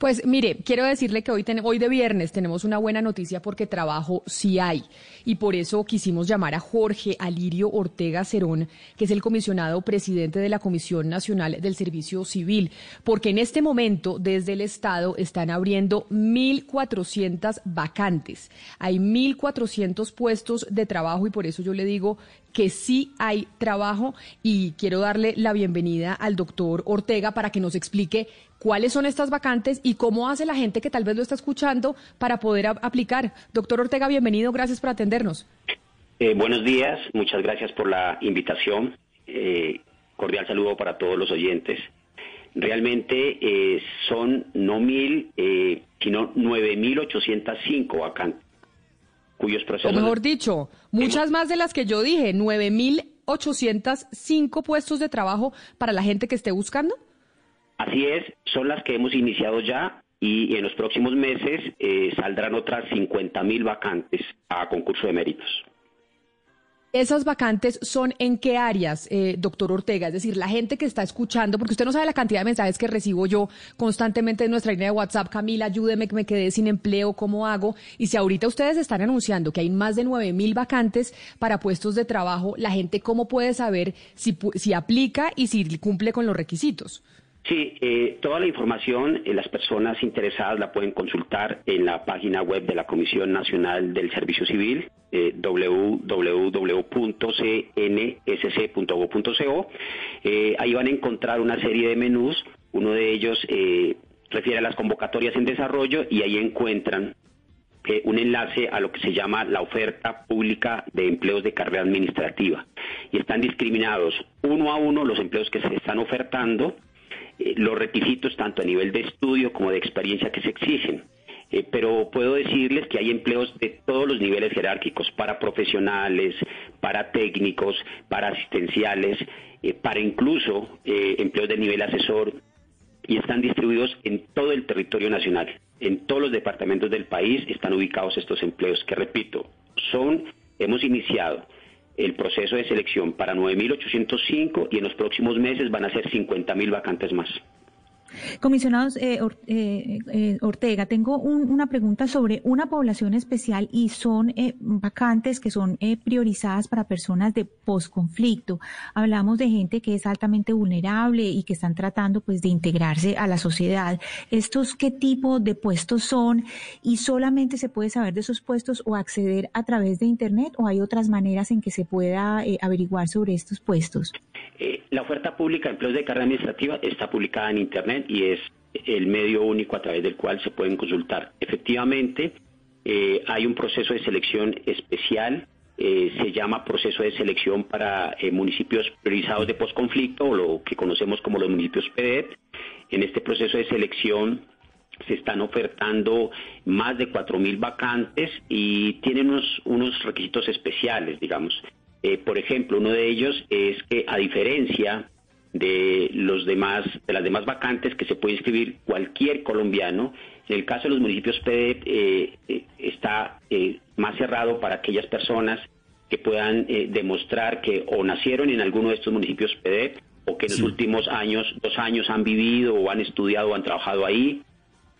Pues mire, quiero decirle que hoy, hoy de viernes tenemos una buena noticia porque trabajo sí hay. Y por eso quisimos llamar a Jorge Alirio Ortega Cerón, que es el comisionado presidente de la Comisión Nacional del Servicio Civil. Porque en este momento, desde el Estado, están abriendo 1.400 vacantes. Hay 1.400 puestos de trabajo y por eso yo le digo que sí hay trabajo y quiero darle la bienvenida al doctor Ortega para que nos explique cuáles son estas vacantes y cómo hace la gente que tal vez lo está escuchando para poder aplicar. Doctor Ortega, bienvenido, gracias por atendernos. Eh, buenos días, muchas gracias por la invitación. Eh, cordial saludo para todos los oyentes. Realmente eh, son no mil, eh, sino 9.805 vacantes, cuyos O procesos... mejor dicho, muchas más de las que yo dije, 9.805 puestos de trabajo para la gente que esté buscando. Así es, son las que hemos iniciado ya y en los próximos meses eh, saldrán otras 50.000 vacantes a concurso de méritos. Esas vacantes son en qué áreas, eh, doctor Ortega? Es decir, la gente que está escuchando, porque usted no sabe la cantidad de mensajes que recibo yo constantemente en nuestra línea de WhatsApp, Camila, ayúdeme que me quedé sin empleo, ¿cómo hago? Y si ahorita ustedes están anunciando que hay más de nueve mil vacantes para puestos de trabajo, la gente cómo puede saber si, si aplica y si cumple con los requisitos. Sí, eh, toda la información, eh, las personas interesadas la pueden consultar en la página web de la Comisión Nacional del Servicio Civil, eh, www.cnsc.gov.co. Eh, ahí van a encontrar una serie de menús, uno de ellos refiere a las convocatorias en desarrollo y ahí encuentran un enlace a lo que se llama la oferta pública de empleos de carrera administrativa. Y están discriminados uno a uno los empleos que se están ofertando, los requisitos tanto a nivel de estudio como de experiencia que se exigen. Eh, pero puedo decirles que hay empleos de todos los niveles jerárquicos, para profesionales, para técnicos, para asistenciales, eh, para incluso eh, empleos de nivel asesor, y están distribuidos en todo el territorio nacional. En todos los departamentos del país están ubicados estos empleos, que repito, son, hemos iniciado el proceso de selección para 9.805 y en los próximos meses van a ser 50.000 vacantes más. Comisionados eh, eh, eh, Ortega, tengo un- una pregunta sobre una población especial y son eh, vacantes que son eh, priorizadas para personas de posconflicto. Hablamos de gente que es altamente vulnerable y que están tratando pues de integrarse a la sociedad. ¿Estos qué tipo de puestos son y solamente se puede saber de esos puestos o acceder a través de internet o hay otras maneras en que se pueda averiguar sobre estos puestos? La oferta pública de empleos de carrera administrativa está publicada en Internet y es el medio único a través del cual se pueden consultar. Efectivamente, eh, hay un proceso de selección especial, eh, se llama proceso de selección para eh, municipios priorizados de posconflicto o lo que conocemos como los municipios PDET. En este proceso de selección se están ofertando más de 4.000 vacantes y tienen unos, unos requisitos especiales, digamos. Por ejemplo, uno de ellos es que a diferencia de los demás de las demás vacantes que se puede inscribir cualquier colombiano, en el caso de los municipios PDEP eh, eh, está eh, más cerrado para aquellas personas que puedan eh, demostrar que o nacieron en alguno de estos municipios PDEP o que en los últimos años, dos años han vivido o han estudiado o han trabajado ahí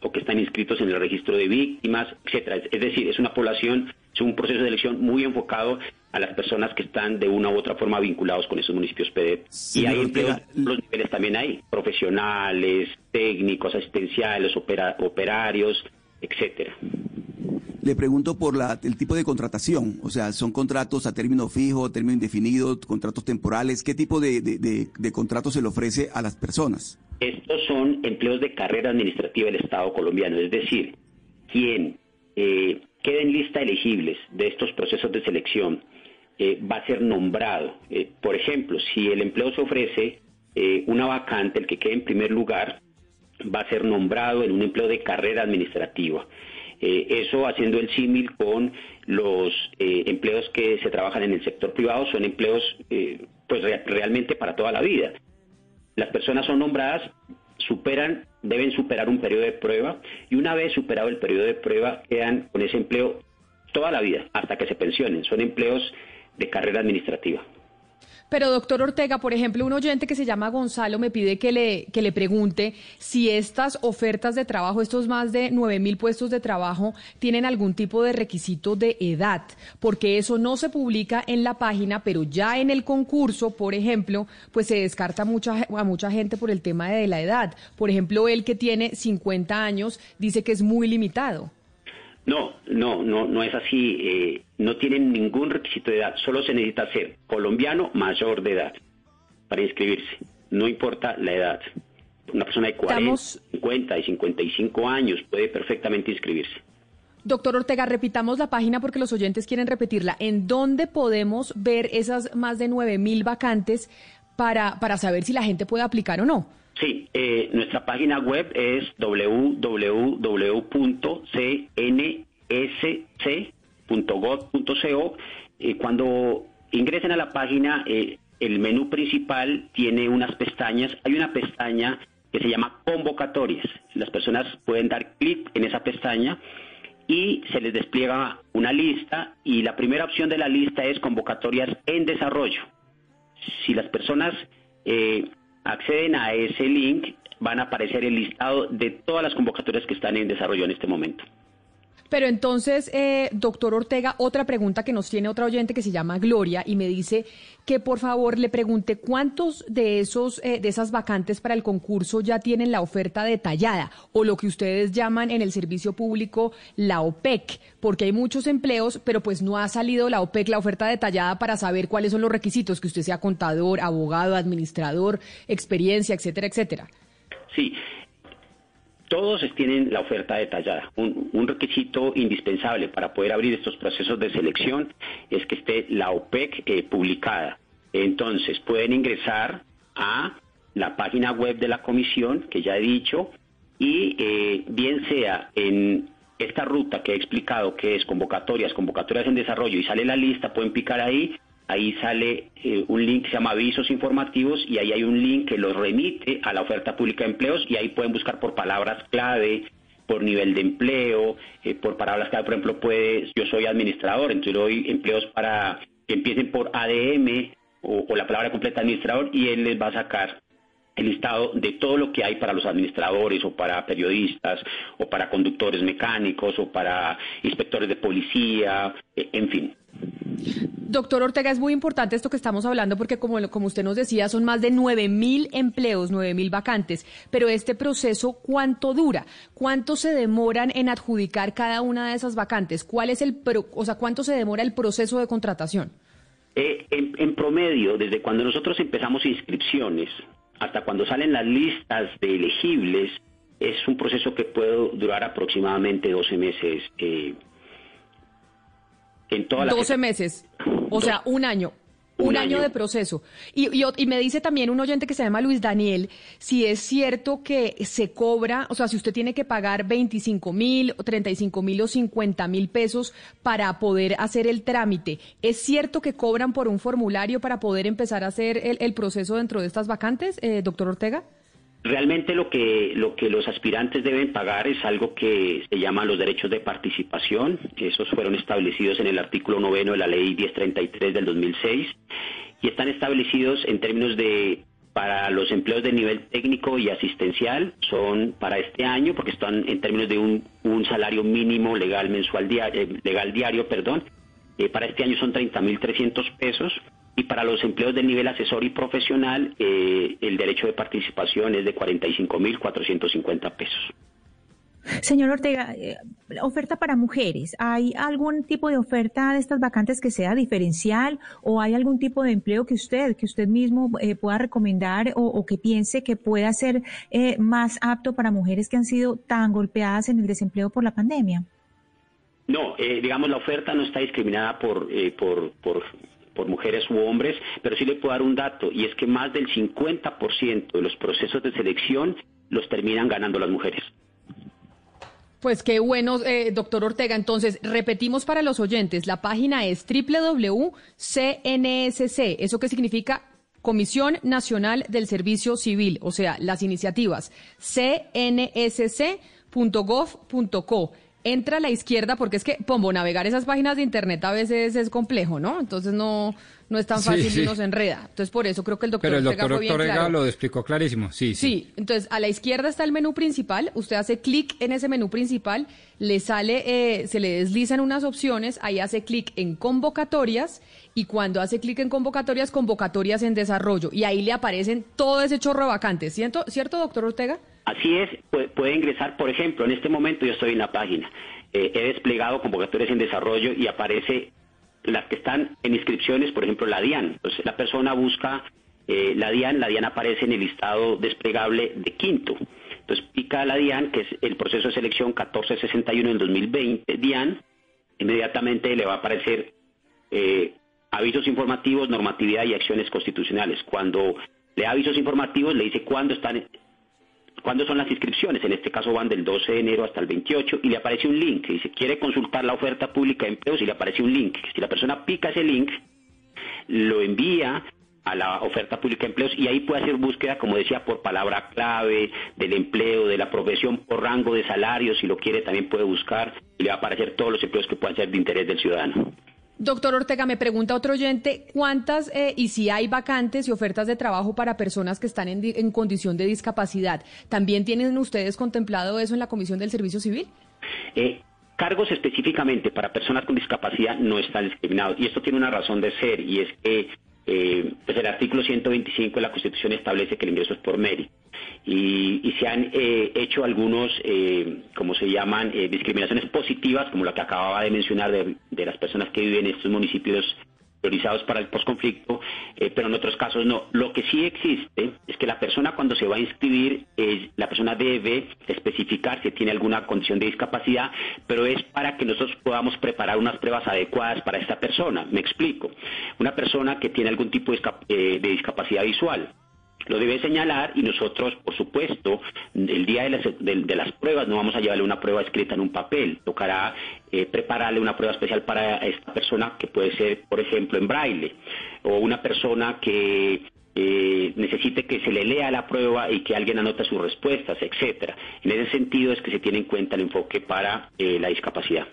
o que están inscritos en el registro de víctimas, etcétera. Es decir, es una población, es un proceso de elección muy enfocado a las personas que están de una u otra forma vinculados con esos municipios PD. y hay empleos, Ortega, los niveles también hay, profesionales, técnicos, asistenciales, opera- operarios, etcétera. Le pregunto por la, el tipo de contratación, o sea, ¿son contratos a término fijo, término indefinido, contratos temporales? ¿Qué tipo de, de, de, de contrato se le ofrece a las personas? Estos son empleos de carrera administrativa del Estado colombiano, es decir, quien eh, quede en lista elegibles de estos procesos de selección eh, va a ser nombrado. Eh, por ejemplo, si el empleo se ofrece eh, una vacante, el que quede en primer lugar va a ser nombrado en un empleo de carrera administrativa. Eh, eso haciendo el símil con los eh, empleos que se trabajan en el sector privado, son empleos pues realmente para toda la vida. Las personas son nombradas, superan, deben superar un periodo de prueba y una vez superado el periodo de prueba quedan con ese empleo toda la vida, hasta que se pensionen. Son empleos de carrera administrativa. Pero doctor Ortega, por ejemplo, un oyente que se llama Gonzalo me pide que le, que le pregunte si estas ofertas de trabajo, estos más de nueve mil puestos de trabajo, tienen algún tipo de requisito de edad, porque eso no se publica en la página, pero ya en el concurso, por ejemplo, pues se descarta mucha, a mucha gente por el tema de la edad. Por ejemplo, él que tiene 50 años dice que es muy limitado. No, no, no, no es así. Eh, no tienen ningún requisito de edad. Solo se necesita ser colombiano mayor de edad para inscribirse. No importa la edad. Una persona de 40, 50 y 55 años puede perfectamente inscribirse. Doctor Ortega, repitamos la página porque los oyentes quieren repetirla. ¿En dónde podemos ver esas más de 9 mil vacantes para, para saber si la gente puede aplicar o no? Sí, eh, nuestra página web es www.cnsc.gov.co. Eh, cuando ingresen a la página, eh, el menú principal tiene unas pestañas. Hay una pestaña que se llama convocatorias. Las personas pueden dar clic en esa pestaña y se les despliega una lista y la primera opción de la lista es convocatorias en desarrollo. Si las personas acceden a ese link, van a aparecer el listado de todas las convocatorias que están en desarrollo en este momento. Pero entonces, eh, doctor Ortega, otra pregunta que nos tiene otra oyente que se llama Gloria y me dice que por favor le pregunte cuántos de esos eh, de esas vacantes para el concurso ya tienen la oferta detallada o lo que ustedes llaman en el servicio público la OPEC, porque hay muchos empleos, pero pues no ha salido la OPEC, la oferta detallada para saber cuáles son los requisitos que usted sea contador, abogado, administrador, experiencia, etcétera, etcétera. Sí, todos tienen la oferta detallada. Un, requisito indispensable para poder abrir estos procesos de selección es que esté la OPEC eh, publicada. Entonces, pueden ingresar a la página web de la comisión, que ya he dicho, y eh, bien sea en esta ruta que he explicado, que es convocatorias, convocatorias en desarrollo, y sale la lista, pueden picar ahí ahí sale eh, un link que se llama avisos informativos y ahí hay un link que los remite a la oferta pública de empleos y ahí pueden buscar por palabras clave, por nivel de empleo, eh, por palabras clave, por ejemplo, puede, yo soy administrador, entonces doy empleos para que empiecen por ADM o, la palabra completa administrador y él les va a sacar el listado de todo lo que hay para los administradores o para periodistas o para conductores mecánicos o para inspectores de policía, eh, en fin. Doctor Ortega, es muy importante esto que estamos hablando porque, como, como usted nos decía, son más de nueve mil empleos, nueve mil vacantes. Pero este proceso, ¿cuánto dura? ¿Cuánto se demoran en adjudicar cada una de esas vacantes? ¿Cuál es el, o sea, cuánto se demora el proceso de contratación? Eh, en, promedio, desde cuando nosotros empezamos inscripciones hasta cuando salen las listas de elegibles, es un proceso que puede durar aproximadamente 12 meses. Eh, en toda 12 meses, o sea, un año. Un, año. de proceso. Y, y, me dice también un oyente que se llama Luis Daniel, si es cierto que se cobra, o sea, si usted tiene que pagar 25 mil, 35 mil o 50 mil pesos para poder hacer el trámite, ¿es cierto que cobran por un formulario para poder empezar a hacer el, proceso dentro de estas vacantes, eh, doctor Ortega? Realmente lo que, lo que los aspirantes deben pagar es algo que se llama los derechos de participación. Esos fueron establecidos en el artículo noveno de la ley 1033 del 2006 y están establecidos en términos de para los empleos de nivel técnico y asistencial son para este año porque están en términos de un, un salario mínimo legal mensual diario, eh, legal diario, perdón. Eh, para este año son 30.300 pesos y para los empleos del nivel asesor y profesional, eh, el derecho de participación es de 45.450 pesos. Señor Ortega, eh, oferta para mujeres. ¿Hay algún tipo de oferta de estas vacantes que sea diferencial o hay algún tipo de empleo que usted, que usted mismo eh, pueda recomendar o, que piense que pueda ser más apto para mujeres que han sido tan golpeadas en el desempleo por la pandemia? No, digamos la oferta no está discriminada por, por, por por mujeres u hombres, pero sí le puedo dar un dato, y es que más del 50% de los procesos de selección los terminan ganando las mujeres. Pues qué bueno, eh, doctor Ortega. Entonces, repetimos para los oyentes, la página es www.cnsc. ¿Eso qué significa? Comisión Nacional del Servicio Civil, o sea, las iniciativas cnsc.gov.co entra a la izquierda porque es que, Pombo, navegar esas páginas de internet a veces es complejo, ¿no? Entonces no, no es tan fácil y nos enreda. Entonces por eso creo que el doctor Pero el doctor Ortega lo explicó clarísimo, sí, sí. Sí, entonces a la izquierda está el menú principal, usted hace clic en ese menú principal, le sale, eh, se le deslizan unas opciones, ahí hace clic en convocatorias y cuando hace clic en convocatorias, convocatorias en desarrollo y ahí le aparecen todo ese chorro de vacantes, ¿cierto, ¿cierto doctor Ortega? Así es, puede, ingresar, por ejemplo, en este momento yo estoy en la página, eh, he desplegado convocatorias en desarrollo y aparece las que están en inscripciones, por ejemplo, la DIAN. Entonces la persona busca eh, la DIAN, la DIAN aparece en el listado desplegable de quinto. Entonces pica la DIAN, que es el proceso de selección 1461 del 2020, DIAN, inmediatamente le va a aparecer eh, avisos informativos, normatividad y acciones constitucionales. Cuando le da avisos informativos, le dice cuándo están cuándo son las inscripciones, en este caso van del 12 de enero hasta el 28 y le aparece un link, dice quiere consultar la oferta pública de empleos y le aparece un link. Si la persona pica ese link, lo envía a la oferta pública de empleos y ahí puede hacer búsqueda, como decía, por palabra clave del empleo, de la profesión, por rango de salario, si lo quiere también puede buscar y le va a aparecer todos los empleos que puedan ser de interés del ciudadano. Doctor Ortega, me pregunta otro oyente, ¿cuántas eh, y si hay vacantes y ofertas de trabajo para personas que están en, condición de discapacidad? ¿También tienen ustedes contemplado eso en la Comisión del Servicio Civil? Eh, cargos específicamente para personas con discapacidad no están discriminados y esto tiene una razón de ser y es que pues el artículo 125 de la Constitución establece que el ingreso es por mérito. Y, se han eh, hecho algunos, eh, como se llaman, eh, discriminaciones positivas, como la que acababa de mencionar de, de, las personas que viven en estos municipios priorizados para el posconflicto, eh, pero en otros casos no. Lo que sí existe es que la persona cuando se va a inscribir, la persona debe especificar si tiene alguna condición de discapacidad, pero es para que nosotros podamos preparar unas pruebas adecuadas para esta persona. Me explico. Una persona que tiene algún tipo de discapacidad visual, lo debe señalar y nosotros, por supuesto, el día de las, de, las pruebas no vamos a llevarle una prueba escrita en un papel, tocará eh, prepararle una prueba especial para esta persona que puede ser, por ejemplo, en braille, o una persona que eh, necesite que se le lea la prueba y que alguien anote sus respuestas, etcétera. En ese sentido es que se tiene en cuenta el enfoque para eh, la discapacidad.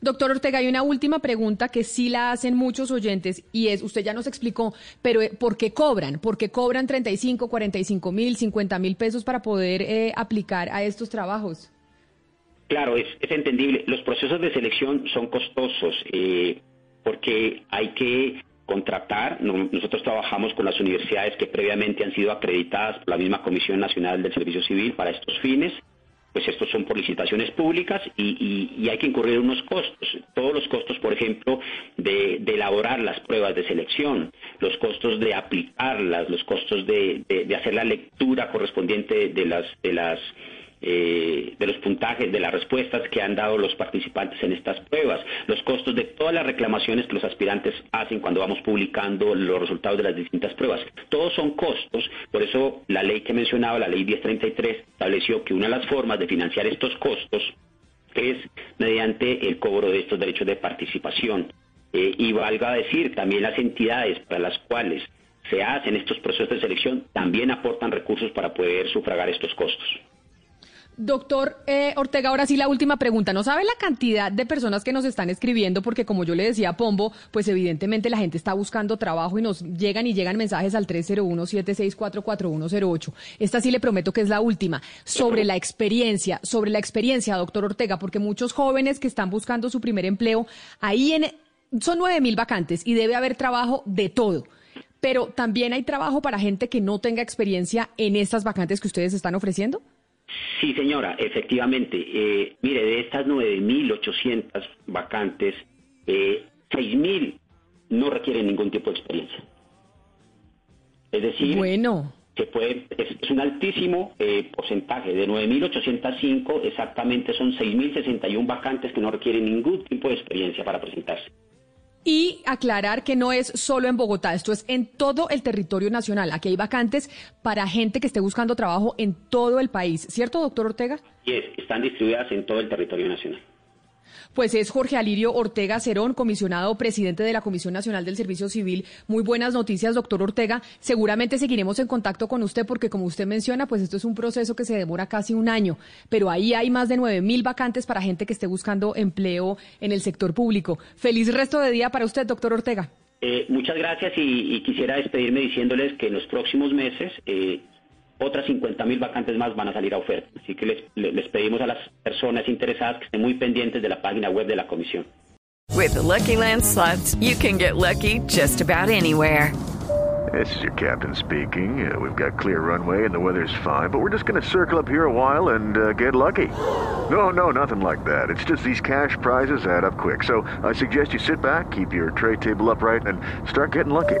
Doctor Ortega, hay una última pregunta que sí la hacen muchos oyentes y es, usted ya nos explicó, pero eh, ¿por qué cobran? ¿Por qué cobran 35, 45 mil, 50 mil pesos para poder eh, aplicar a estos trabajos? Claro, es, entendible. Los procesos de selección son costosos eh, porque hay que contratar. Nosotros trabajamos con las universidades que previamente han sido acreditadas por la misma Comisión Nacional del Servicio Civil para estos fines pues estos son por licitaciones públicas y, hay que incurrir unos costos. Todos los costos, por ejemplo, de, elaborar las pruebas de selección, los costos de aplicarlas, los costos de, de hacer la lectura correspondiente de las, de las eh, de los puntajes, de las respuestas que han dado los participantes en estas pruebas, los costos de todas las reclamaciones que los aspirantes hacen cuando vamos publicando los resultados de las distintas pruebas. Todos son costos, por eso la ley que mencionaba, la ley 1033, estableció que una de las formas de financiar estos costos es mediante el cobro de estos derechos de participación. Eh, y valga decir, también las entidades para las cuales se hacen estos procesos de selección también aportan recursos para poder sufragar estos costos. Doctor eh, Ortega, ahora sí la última pregunta. ¿No sabe la cantidad de personas que nos están escribiendo? Porque como yo le decía a Pombo, pues evidentemente la gente está buscando trabajo y nos llegan y llegan mensajes al 301-764-4108. Esta sí le prometo que es la última. Sobre la experiencia, sobre la experiencia, doctor Ortega, porque muchos jóvenes que están buscando su primer empleo, ahí en, son nueve mil vacantes y debe haber trabajo de todo. Pero también hay trabajo para gente que no tenga experiencia en estas vacantes que ustedes están ofreciendo. Sí, señora, efectivamente. Eh, mire, de estas 9.800 vacantes, eh, 6.000 no requieren ningún tipo de experiencia. Es decir, bueno. se puede, es, un altísimo eh, porcentaje. De 9.805, exactamente son 6.061 vacantes que no requieren ningún tipo de experiencia para presentarse. Y aclarar que no es solo en Bogotá, esto es en todo el territorio nacional. Aquí hay vacantes para gente que esté buscando trabajo en todo el país, ¿cierto, doctor Ortega? Sí, están distribuidas en todo el territorio nacional pues es Jorge Alirio Ortega Cerón, comisionado presidente de la Comisión Nacional del Servicio Civil. Muy buenas noticias, doctor Ortega. Seguramente seguiremos en contacto con usted porque, como usted menciona, pues esto es un proceso que se demora casi un año, pero ahí hay más de nueve mil vacantes para gente que esté buscando empleo en el sector público. Feliz resto de día para usted, doctor Ortega. Eh, muchas gracias y, quisiera despedirme diciéndoles que en los próximos meses eh, otras 50.000 vacantes más van a salir a oferta. Así que les, les pedimos a las personas interesadas que estén muy pendientes de la página web de la comisión. With the Lucky Land slots, you can get lucky just about anywhere. This is your captain speaking. Uh, we've got clear runway and the weather's fine, but we're just going to circle up here a while and uh, get lucky. No, no, nothing like that. It's just these cash prizes add up quick. So I suggest you sit back, keep your tray table upright, and start getting lucky.